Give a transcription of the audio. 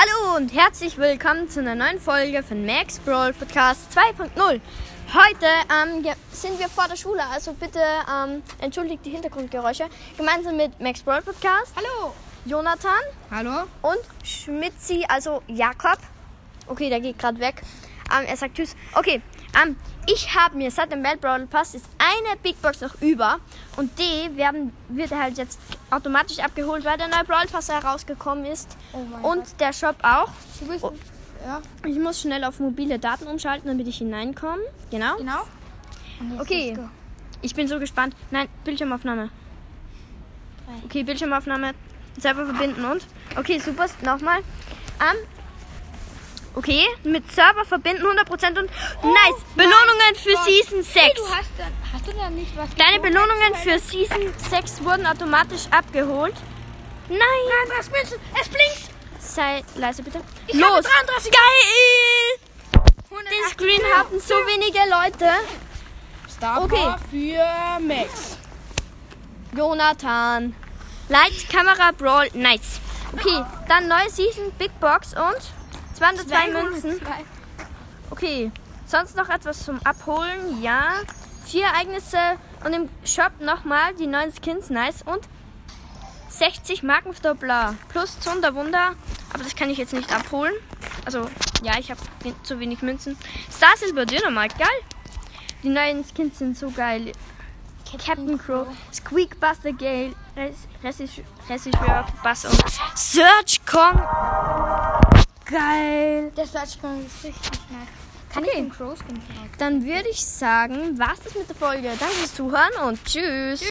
Hallo und herzlich willkommen zu einer neuen Folge von Max Brawl Podcast 2.0. Heute ähm, sind wir vor der Schule, also bitte ähm, entschuldigt die Hintergrundgeräusche. Gemeinsam mit Max Brawl Podcast, Hallo. Jonathan Hallo. und Schmitzi, also Jakob. Okay, der geht gerade weg. Ähm, er sagt Tschüss. Okay, ähm, ich habe mir seit dem Bell Brawl Pass ist eine Big Box noch über und die werden, wird halt jetzt automatisch abgeholt, weil der neue Brawl Pass herausgekommen ist Oh und der Shop auch. Bist. Oh. Ja, Ich muss schnell auf mobile Daten umschalten, damit ich hineinkomme. Genau. genau. Okay. Ich bin so gespannt. Nein, Bildschirmaufnahme. Okay, Bildschirmaufnahme. Server verbinden und. Okay, super. Nochmal. Ähm. Okay, mit Server verbinden 100% und. nice! Belohnungen für Gott. Season 6. Hey, du hast hast du da nicht was Deine? Belohnungen für Season 6 wurden automatisch abgeholt. Nein! Nein, Münzen. Es blinkt. Sei leise bitte. Ich Los! habe 33. Geil! Den 180 Screen hatten so wenige Leute. Star Okay. Für Max. Jonathan. Light, Kamera, Brawl, nice. Okay, dann neue Season, Big Box und 202 Münzen. Zwei. Okay, sonst noch etwas zum Abholen? Ja. Vier Ereignisse und im Shop nochmal die neuen Skins, nice. Und 60 Markenverdoppler plus Zunderwunder. Aber das kann ich jetzt nicht abholen. Also, ja, ich habe zu wenig Münzen. Star Silver Dynamite, geil. Die neuen Skins sind so geil. Captain Crow, Squeak Buster Gale, Regisseur Bass und Search Kong. Geil. Der Search Kong ist richtig nice. Kann Okay. ich den Crow Skin? Dann würde ich sagen, war's das mit der Folge. Danke fürs Zuhören und tschüss.